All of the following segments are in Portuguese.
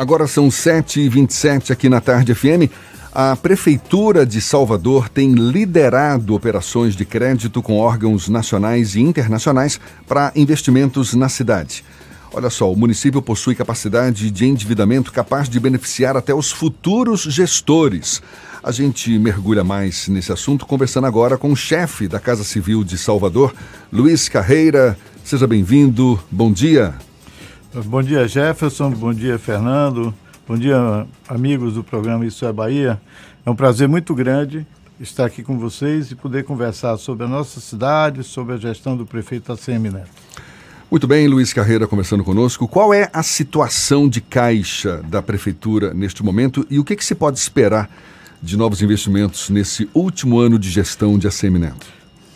Agora são 7h27 aqui na Tarde FM. A Prefeitura de Salvador tem liderado operações de crédito com órgãos nacionais e internacionais para investimentos na cidade. Olha só, o município possui capacidade de endividamento capaz de beneficiar até os futuros gestores. A gente mergulha mais nesse assunto conversando agora com o chefe da Casa Civil de Salvador, Luiz Carreira. Seja bem-vindo. Bom dia. Bom dia, Jefferson. Bom dia, Fernando. Bom dia, amigos do programa Isso é Bahia. É um prazer muito grande estar aqui com vocês e poder conversar sobre a nossa cidade, sobre a gestão do prefeito ACM Neto. Muito bem, Luiz Carreira conversando conosco. Qual é a situação de caixa da prefeitura neste momento e o que, que se pode esperar de novos investimentos nesse último ano de gestão de ACM Neto?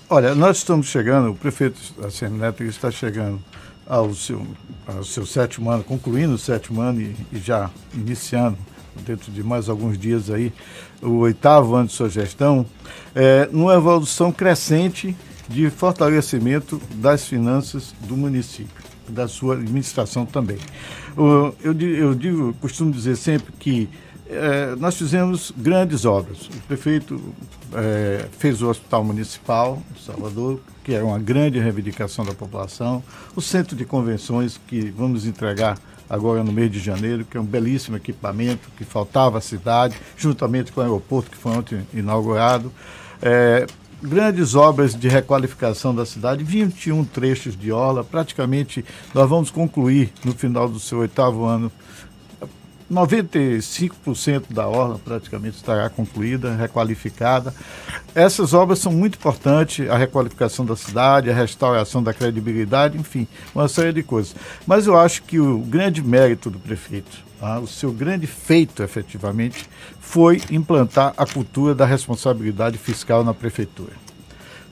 Olha, nós estamos chegando, o prefeito ACM Neto está chegando ao seu, ao seu sétimo ano, concluindo o sétimo ano e, e já iniciando dentro de mais alguns dias aí, o oitavo ano de sua gestão, é, numa evolução crescente de fortalecimento das finanças do município, da sua administração também. Eu, eu digo, costumo dizer sempre que é, nós fizemos grandes obras. O prefeito é, fez o Hospital Municipal de Salvador, que é uma grande reivindicação da população, o Centro de Convenções, que vamos entregar agora no mês de janeiro, que é um belíssimo equipamento que faltava à cidade, juntamente com o aeroporto que foi ontem inaugurado. É, grandes obras de requalificação da cidade, 21 trechos de orla, praticamente nós vamos concluir no final do seu oitavo ano 95% da orla praticamente estará concluída, requalificada. Essas obras são muito importantes, a requalificação da cidade, a restauração da credibilidade, enfim, uma série de coisas. Mas eu acho que o grande mérito do prefeito, tá, o seu grande feito efetivamente, foi implantar a cultura da responsabilidade fiscal na prefeitura.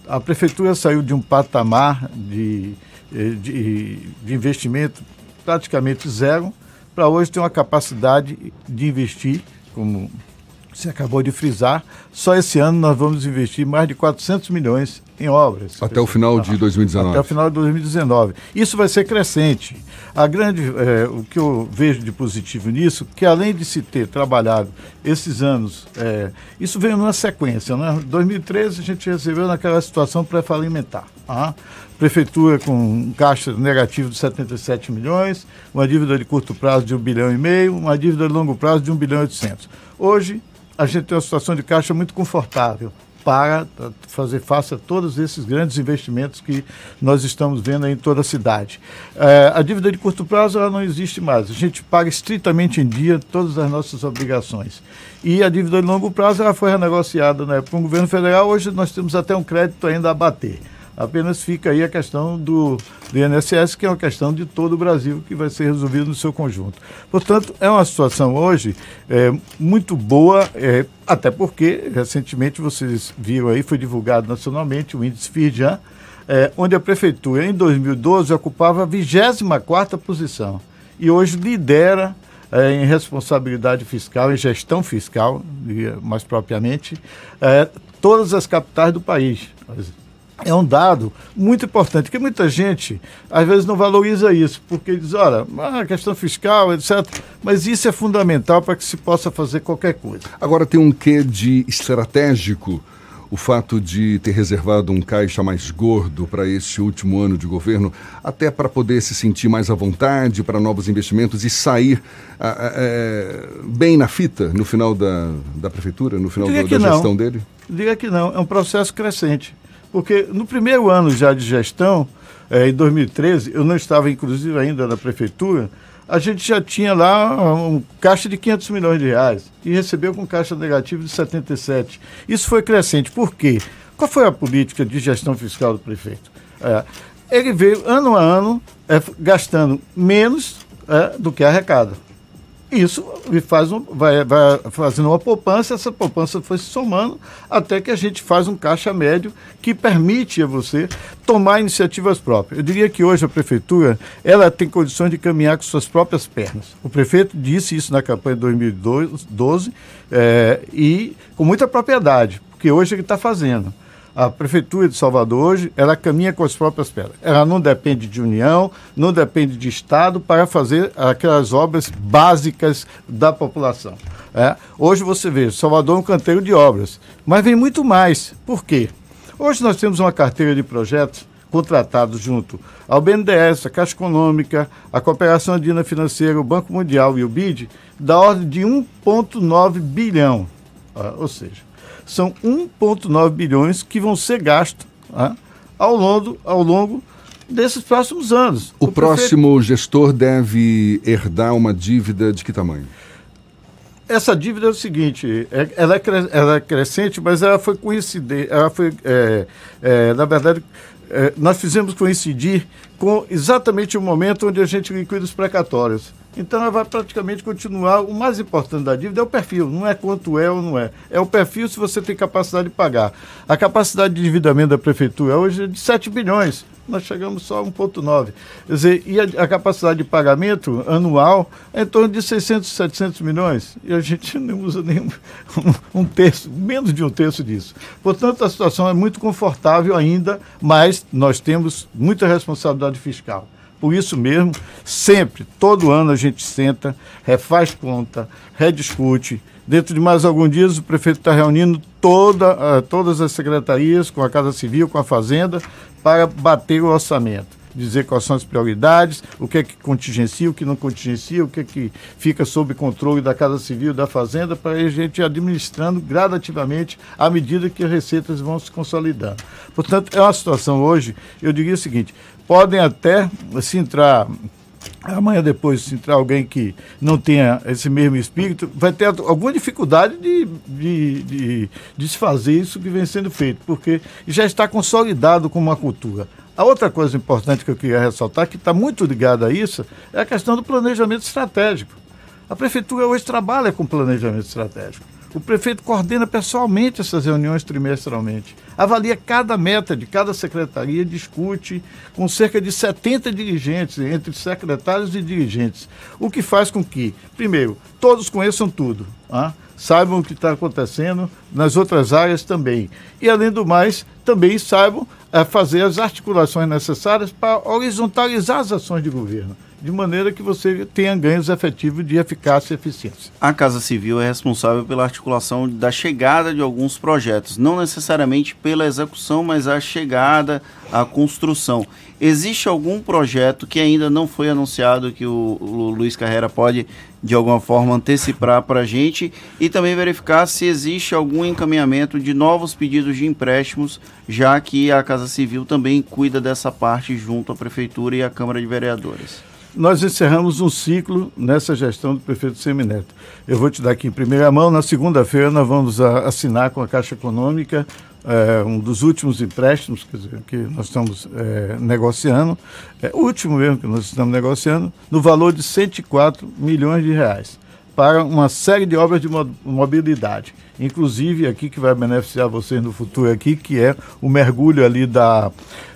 A prefeitura saiu de um patamar de, eh, de, de investimento praticamente zero para hoje ter uma capacidade de investir, como você acabou de frisar, só esse ano nós vamos investir mais de 400 milhões em obras. Até o final de 2019. Até o final de 2019. Isso vai ser crescente. A grande, é, o que eu vejo de positivo nisso, que além de se ter trabalhado esses anos, é, isso veio numa sequência. Né? Em 2013 a gente recebeu naquela situação pré-falimentar. Tá? Prefeitura com um caixa negativo de 77 milhões, uma dívida de curto prazo de 1 bilhão e meio, uma dívida de longo prazo de 1 bilhão e 800. Hoje, a gente tem uma situação de caixa muito confortável para fazer face a todos esses grandes investimentos que nós estamos vendo em toda a cidade. É, a dívida de curto prazo ela não existe mais. A gente paga estritamente em dia todas as nossas obrigações. E a dívida de longo prazo ela foi renegociada época com o governo federal. Hoje nós temos até um crédito ainda a bater. Apenas fica aí a questão do, do INSS, que é uma questão de todo o Brasil, que vai ser resolvida no seu conjunto. Portanto, é uma situação hoje é, muito boa, é, até porque recentemente vocês viram aí, foi divulgado nacionalmente o índice FIRJAN, é, onde a prefeitura em 2012 ocupava a 24 posição e hoje lidera é, em responsabilidade fiscal, em gestão fiscal, mais propriamente, é, todas as capitais do país é um dado muito importante, que muita gente às vezes não valoriza isso, porque diz, olha, a questão fiscal, etc. Mas isso é fundamental para que se possa fazer qualquer coisa. Agora tem um quê de estratégico o fato de ter reservado um caixa mais gordo para esse último ano de governo, até para poder se sentir mais à vontade para novos investimentos e sair é, bem na fita no final da, da prefeitura, no final do, da gestão dele? Diga que não, é um processo crescente. Porque no primeiro ano já de gestão, é, em 2013, eu não estava inclusive ainda na prefeitura, a gente já tinha lá um caixa de 500 milhões de reais e recebeu com caixa negativo de 77. Isso foi crescente. Por quê? Qual foi a política de gestão fiscal do prefeito? É, ele veio ano a ano é, gastando menos é, do que arrecada. Isso faz um, vai, vai fazendo uma poupança, essa poupança foi se somando até que a gente faz um caixa médio que permite a você tomar iniciativas próprias. Eu diria que hoje a prefeitura ela tem condições de caminhar com suas próprias pernas. O prefeito disse isso na campanha de 2012 é, e com muita propriedade, porque hoje ele está fazendo. A Prefeitura de Salvador hoje, ela caminha com as próprias pernas. Ela não depende de União, não depende de Estado para fazer aquelas obras básicas da população. É? Hoje você vê, Salvador é um canteiro de obras, mas vem muito mais. Por quê? Hoje nós temos uma carteira de projetos contratados junto ao BNDES, a Caixa Econômica, a Cooperação Andina Financeira, o Banco Mundial e o BID, da ordem de 1,9 bilhão. Ah, ou seja, são 1,9 bilhões que vão ser gastos ah, ao, longo, ao longo desses próximos anos. O, o próximo prefeito... gestor deve herdar uma dívida de que tamanho? Essa dívida é o seguinte, é, ela, é, ela é crescente, mas ela foi coincidente, ela foi, é, é, na verdade, é, nós fizemos coincidir com exatamente o momento onde a gente liquida os precatórios. Então ela vai praticamente continuar. O mais importante da dívida é o perfil, não é quanto é ou não é. É o perfil se você tem capacidade de pagar. A capacidade de endividamento da prefeitura hoje é de 7 bilhões. Nós chegamos só a 1,9. Quer dizer, e a, a, capacidade de pagamento anual é em torno de 600, 700 milhões. E a gente não usa nem um, um terço, menos de um terço disso. Portanto, a situação é muito confortável ainda, mas nós temos muita responsabilidade fiscal. Por isso mesmo, sempre, todo ano a gente senta, refaz conta, rediscute. Dentro de mais alguns dias, o prefeito está reunindo toda, uh, todas as secretarias, com a Casa Civil, com a Fazenda, para bater o orçamento dizer quais são as prioridades, o que é que contingencia, o que não contingencia, o que é que fica sob controle da Casa Civil, da Fazenda, para a gente administrando gradativamente à medida que as receitas vão se consolidando. Portanto, é uma situação hoje, eu diria o seguinte, podem até, se entrar amanhã depois, se entrar alguém que não tenha esse mesmo espírito, vai ter alguma dificuldade de, de, de, de se fazer isso que vem sendo feito, porque já está consolidado como uma cultura. A outra coisa importante que eu queria ressaltar, que está muito ligada a isso, é a questão do planejamento estratégico. A prefeitura hoje trabalha com planejamento estratégico. O prefeito coordena pessoalmente essas reuniões trimestralmente, avalia cada meta de cada secretaria, discute com cerca de 70 dirigentes, entre secretários e dirigentes, o que faz com que, primeiro, todos conheçam tudo, ah, saibam o que está acontecendo nas outras áreas também. E, além do mais, também saibam é, fazer as articulações necessárias para horizontalizar as ações de governo de maneira que você tenha ganhos efetivos de eficácia e eficiência. A Casa Civil é responsável pela articulação da chegada de alguns projetos, não necessariamente pela execução, mas a chegada, a construção. Existe algum projeto que ainda não foi anunciado que o, o Luiz Carreira pode de alguma forma antecipar para a gente e também verificar se existe algum encaminhamento de novos pedidos de empréstimos, já que a Casa Civil também cuida dessa parte junto à Prefeitura e à Câmara de Vereadores nós encerramos um ciclo nessa gestão do prefeito Semineto. Eu vou te dar aqui em primeira mão, na segunda-feira nós vamos assinar com a Caixa Econômica é, um dos últimos empréstimos dizer, que nós estamos é, negociando, é o último mesmo que nós estamos negociando, no valor de 104 milhões de reais para uma série de obras de mobilidade, inclusive aqui que vai beneficiar vocês no futuro aqui, que é o mergulho ali da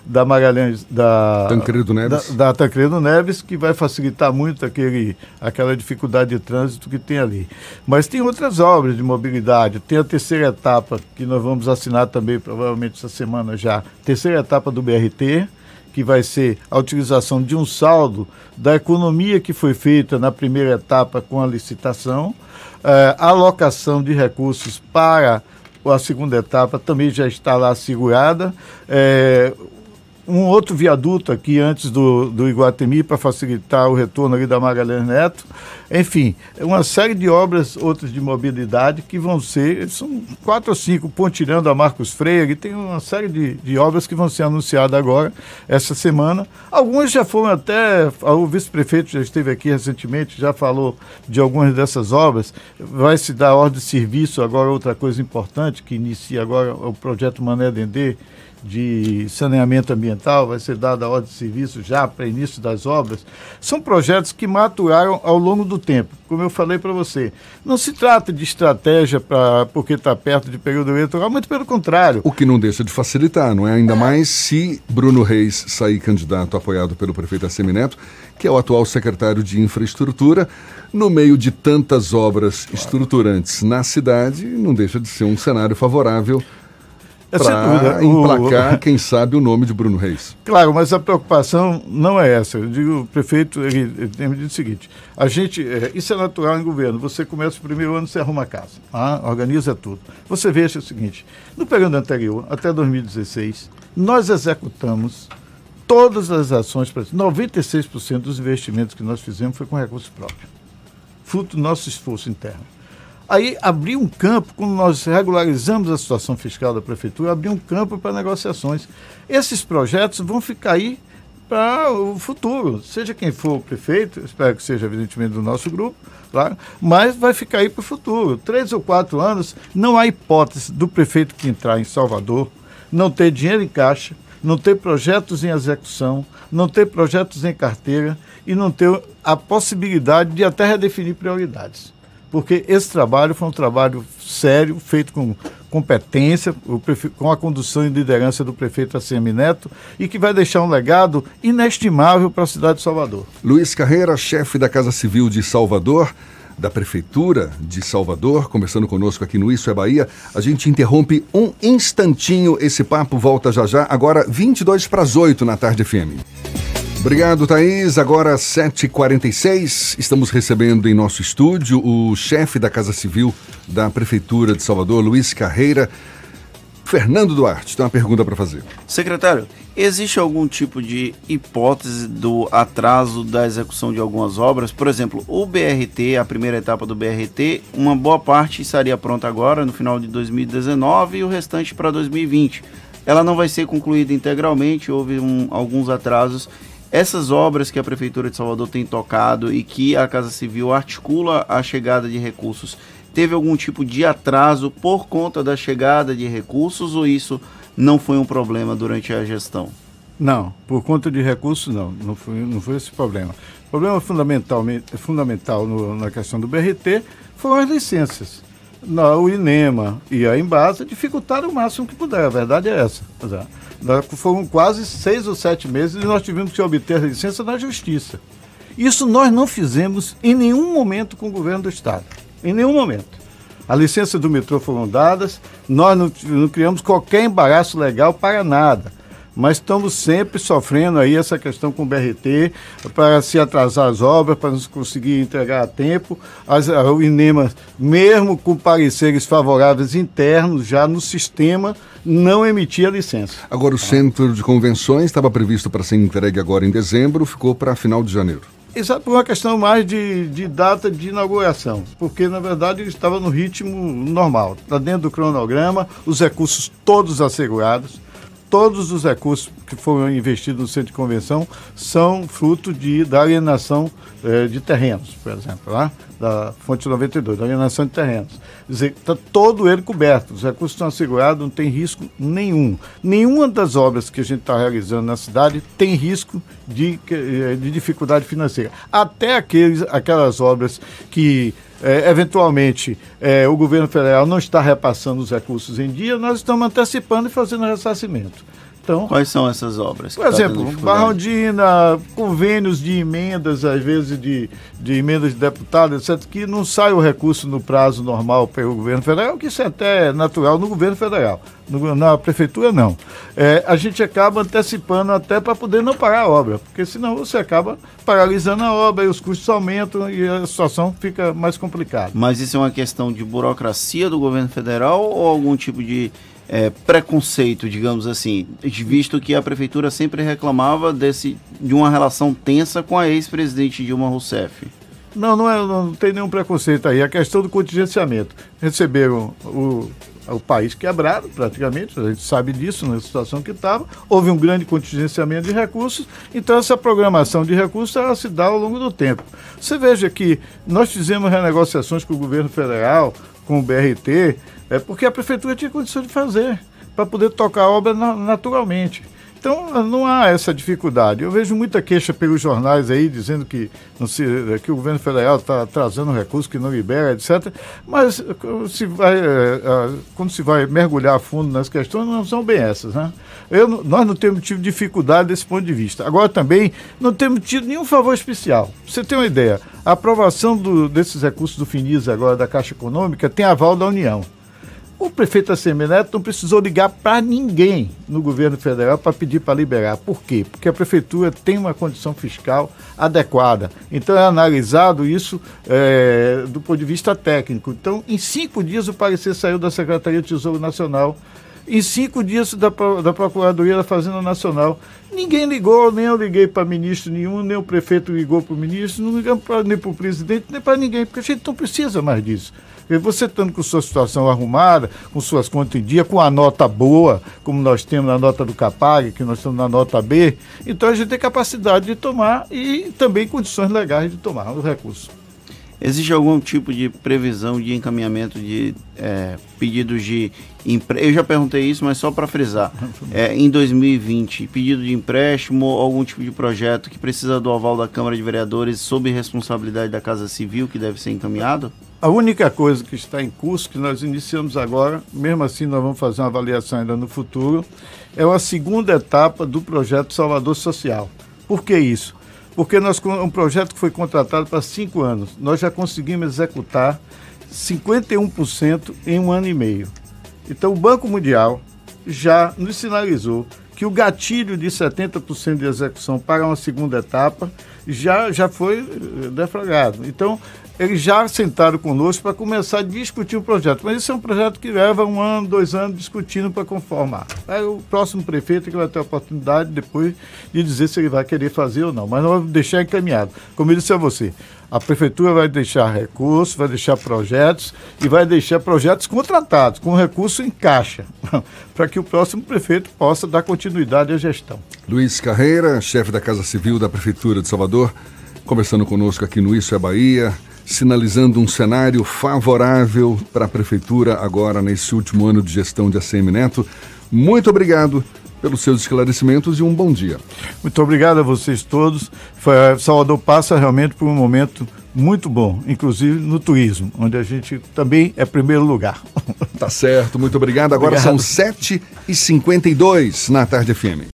da Magalhães da Tancredo Neves, da, da Tancredo Neves, que vai facilitar muito aquele aquela dificuldade de trânsito que tem ali. Mas tem outras obras de mobilidade, tem a terceira etapa que nós vamos assinar também provavelmente essa semana já, terceira etapa do BRT, que vai ser a utilização de um saldo da economia que foi feita na primeira etapa com a licitação, eh, a alocação de recursos para a segunda etapa também já está lá segurada. É, um outro viaduto aqui antes do, do Iguatemi para facilitar o retorno ali da Magalhães Neto. Enfim, uma série de obras, outras de mobilidade, que vão ser, são quatro ou cinco, pontilhando a Marcos Freire, tem uma série de, de obras que vão ser anunciadas agora, essa semana. Algumas já foram até, o vice-prefeito já esteve aqui recentemente, já falou de algumas dessas obras. Vai se dar ordem de serviço agora, outra coisa importante, que inicia agora o projeto Mané Dendê, de saneamento ambiental, vai ser dada a ordem de serviço já para início das obras, são projetos que maturaram ao longo do tempo. Como eu falei para você, não se trata de estratégia para porque está perto de período eleitoral, muito pelo contrário. O que não deixa de facilitar, não é? Ainda é. mais se Bruno Reis sair candidato apoiado pelo prefeito Assemineto, que é o atual secretário de Infraestrutura, no meio de tantas obras claro. estruturantes na cidade, não deixa de ser um cenário favorável É para emplacar, o... quem sabe, o nome de Bruno Reis. Claro, mas a preocupação não é essa. Eu digo, o prefeito ele, ele tem me dito o seguinte: a gente, é, isso é natural em governo. Você começa o primeiro ano, você arruma a casa, ah, organiza tudo. Você veja o seguinte: no período anterior, até 2016, nós executamos todas as ações, 96% dos investimentos que nós fizemos foi com recursos próprios, fruto do nosso esforço interno. Aí abriu um campo, quando nós regularizamos a situação fiscal da prefeitura, abriu um campo para negociações. Esses projetos vão ficar aí para o futuro, seja quem for o prefeito, espero que seja evidentemente do nosso grupo, claro, mas vai ficar aí para o futuro. Três ou quatro anos, não há hipótese do prefeito que entrar em Salvador não ter dinheiro em caixa, não ter projetos em execução, não ter projetos em carteira e não ter a possibilidade de até redefinir prioridades porque esse trabalho foi um trabalho sério, feito com competência, com a condução e liderança do prefeito ACM Neto, e que vai deixar um legado inestimável para a cidade de Salvador. Luiz Carreira, chefe da Casa Civil de Salvador, da Prefeitura de Salvador, conversando conosco aqui no Isso é Bahia. A gente interrompe um instantinho, esse papo volta já já, agora 22 para as 8 na tarde FM. Obrigado, Thaís. Agora 7h46, estamos recebendo em nosso estúdio o chefe da Casa Civil da Prefeitura de Salvador, Luiz Carreira. Fernando Duarte, tem uma pergunta para fazer. Secretário, existe algum tipo de hipótese do atraso da execução de algumas obras? Por exemplo, o BRT, a primeira etapa do BRT, uma boa parte estaria pronta agora, no final de 2019, e o restante para 2020. Ela não vai ser concluída integralmente, houve um, alguns atrasos essas obras que a Prefeitura de Salvador tem tocado e que a Casa Civil articula a chegada de recursos, teve algum tipo de atraso por conta da chegada de recursos ou isso não foi um problema durante a gestão? Não, por conta de recursos não, não foi, não foi esse problema. O problema fundamentalmente, fundamental no, na questão do BRT foram as licenças. O INEMA e a Embasa dificultaram o máximo que puder, a verdade é essa. Foram quase seis ou sete meses e nós tivemos que obter a licença na Justiça. Isso nós não fizemos em nenhum momento com o governo do Estado. Em nenhum momento. A licença do metrô foram dadas, nós não, não criamos qualquer embaraço legal para nada mas estamos sempre sofrendo aí essa questão com o BRT, para se atrasar as obras, para não conseguir entregar a tempo. As, o INEMA, mesmo com pareceres favoráveis internos, já no sistema, não emitia licença. Agora, o centro de convenções estava previsto para ser entregue agora em dezembro, ficou para final de janeiro. Exato, por uma questão mais de, de data de inauguração, porque na verdade ele estava no ritmo normal, está dentro do cronograma, os recursos todos assegurados todos os recursos que foram investidos no centro de convenção são fruto de, da alienação eh, de terrenos, por exemplo, lá, da fonte 92, da alienação de terrenos. Quer dizer, está todo ele coberto, os recursos estão assegurados, não tem risco nenhum. Nenhuma das obras que a gente está realizando na cidade tem risco de, eh, de dificuldade financeira. Até aqueles, aquelas obras que é, eventualmente é, o governo federal não está repassando os recursos em dia, nós estamos antecipando e fazendo ressarcimento. Então, Quais são essas obras? Por exemplo, Barrondina, convênios de emendas, às vezes de, de emendas de deputados, etc., que não sai o recurso no prazo normal pelo governo federal, que isso é até natural no governo federal. No, na prefeitura, não. É, a gente acaba antecipando até para poder não parar a obra, porque senão você acaba paralisando a obra e os custos aumentam e a situação fica mais complicada. Mas isso é uma questão de burocracia do governo federal ou algum tipo de é, preconceito, digamos assim, visto que a prefeitura sempre reclamava desse, de uma relação tensa com a ex-presidente Dilma Rousseff. Não, não, é, não tem nenhum preconceito aí. A questão do contingenciamento. Receberam o, o país quebrado, praticamente, a gente sabe disso, na situação que estava. Houve um grande contingenciamento de recursos, então essa programação de recursos ela se dá ao longo do tempo. Você veja que nós fizemos renegociações com o governo federal, com o BRT, é porque a prefeitura tinha condição de fazer, para poder tocar a obra naturalmente. Então não há essa dificuldade. Eu vejo muita queixa pelos jornais aí dizendo que, se, que o governo federal está trazendo recursos que não libera, etc. Mas se vai, é, é, quando se vai mergulhar a fundo nas questões, não são bem essas. Né? Eu, nós não temos tido dificuldade desse ponto de vista. Agora também não temos tido nenhum favor especial. Você tem uma ideia, a aprovação do, desses recursos do FINIS agora da Caixa Econômica tem aval da União. O prefeito Assemineto não precisou ligar para ninguém no governo federal para pedir para liberar. Por quê? Porque a prefeitura tem uma condição fiscal adequada. Então é analisado isso é, do ponto de vista técnico. Então, em cinco dias, o parecer saiu da Secretaria de Tesouro Nacional. Em cinco dias da, da Procuradoria da Fazenda Nacional. Ninguém ligou, nem eu liguei para ministro nenhum, nem o prefeito ligou para o ministro, não ligamos pra, nem para o presidente, nem para ninguém, porque a gente não precisa mais disso. E você estando com sua situação arrumada, com suas contas em dia, com a nota boa, como nós temos na nota do Capag, que nós estamos na nota B, então a gente tem capacidade de tomar e também condições legais de tomar os recursos. Existe algum tipo de previsão de encaminhamento de é, pedidos de empréstimo? Eu já perguntei isso, mas só para frisar. É, em 2020, pedido de empréstimo, algum tipo de projeto que precisa do aval da Câmara de Vereadores sob responsabilidade da Casa Civil que deve ser encaminhado? A única coisa que está em curso, que nós iniciamos agora, mesmo assim nós vamos fazer uma avaliação ainda no futuro, é uma segunda etapa do projeto Salvador Social. Por que isso? Porque nós um projeto que foi contratado para cinco anos, nós já conseguimos executar 51% em um ano e meio. Então o Banco Mundial já nos sinalizou que o gatilho de 70% de execução para uma segunda etapa já, já foi eh, deflagrado. Então, eles já sentaram conosco para começar a discutir o projeto. Mas isso é um projeto que leva um ano, dois anos discutindo para conformar. Aí o próximo prefeito que vai ter a oportunidade depois de dizer se ele vai querer fazer ou não. Mas nós vamos deixar encaminhado. Como eu disse a você, a prefeitura vai deixar recursos, vai deixar projetos e vai deixar projetos contratados, com recurso em caixa, para que o próximo prefeito possa dar continuidade à gestão. Luiz Carreira, chefe da Casa Civil da Prefeitura de Salvador, conversando conosco aqui no Isso é Bahia sinalizando um cenário favorável para a Prefeitura agora nesse último ano de gestão de ACM Neto. Muito obrigado pelos seus esclarecimentos e um bom dia. Muito obrigado a vocês todos. Salvador passa realmente por um momento muito bom, inclusive no turismo, onde a gente também é primeiro lugar. Tá certo, muito obrigado. Agora obrigado. são 7h52 na Tarde FM.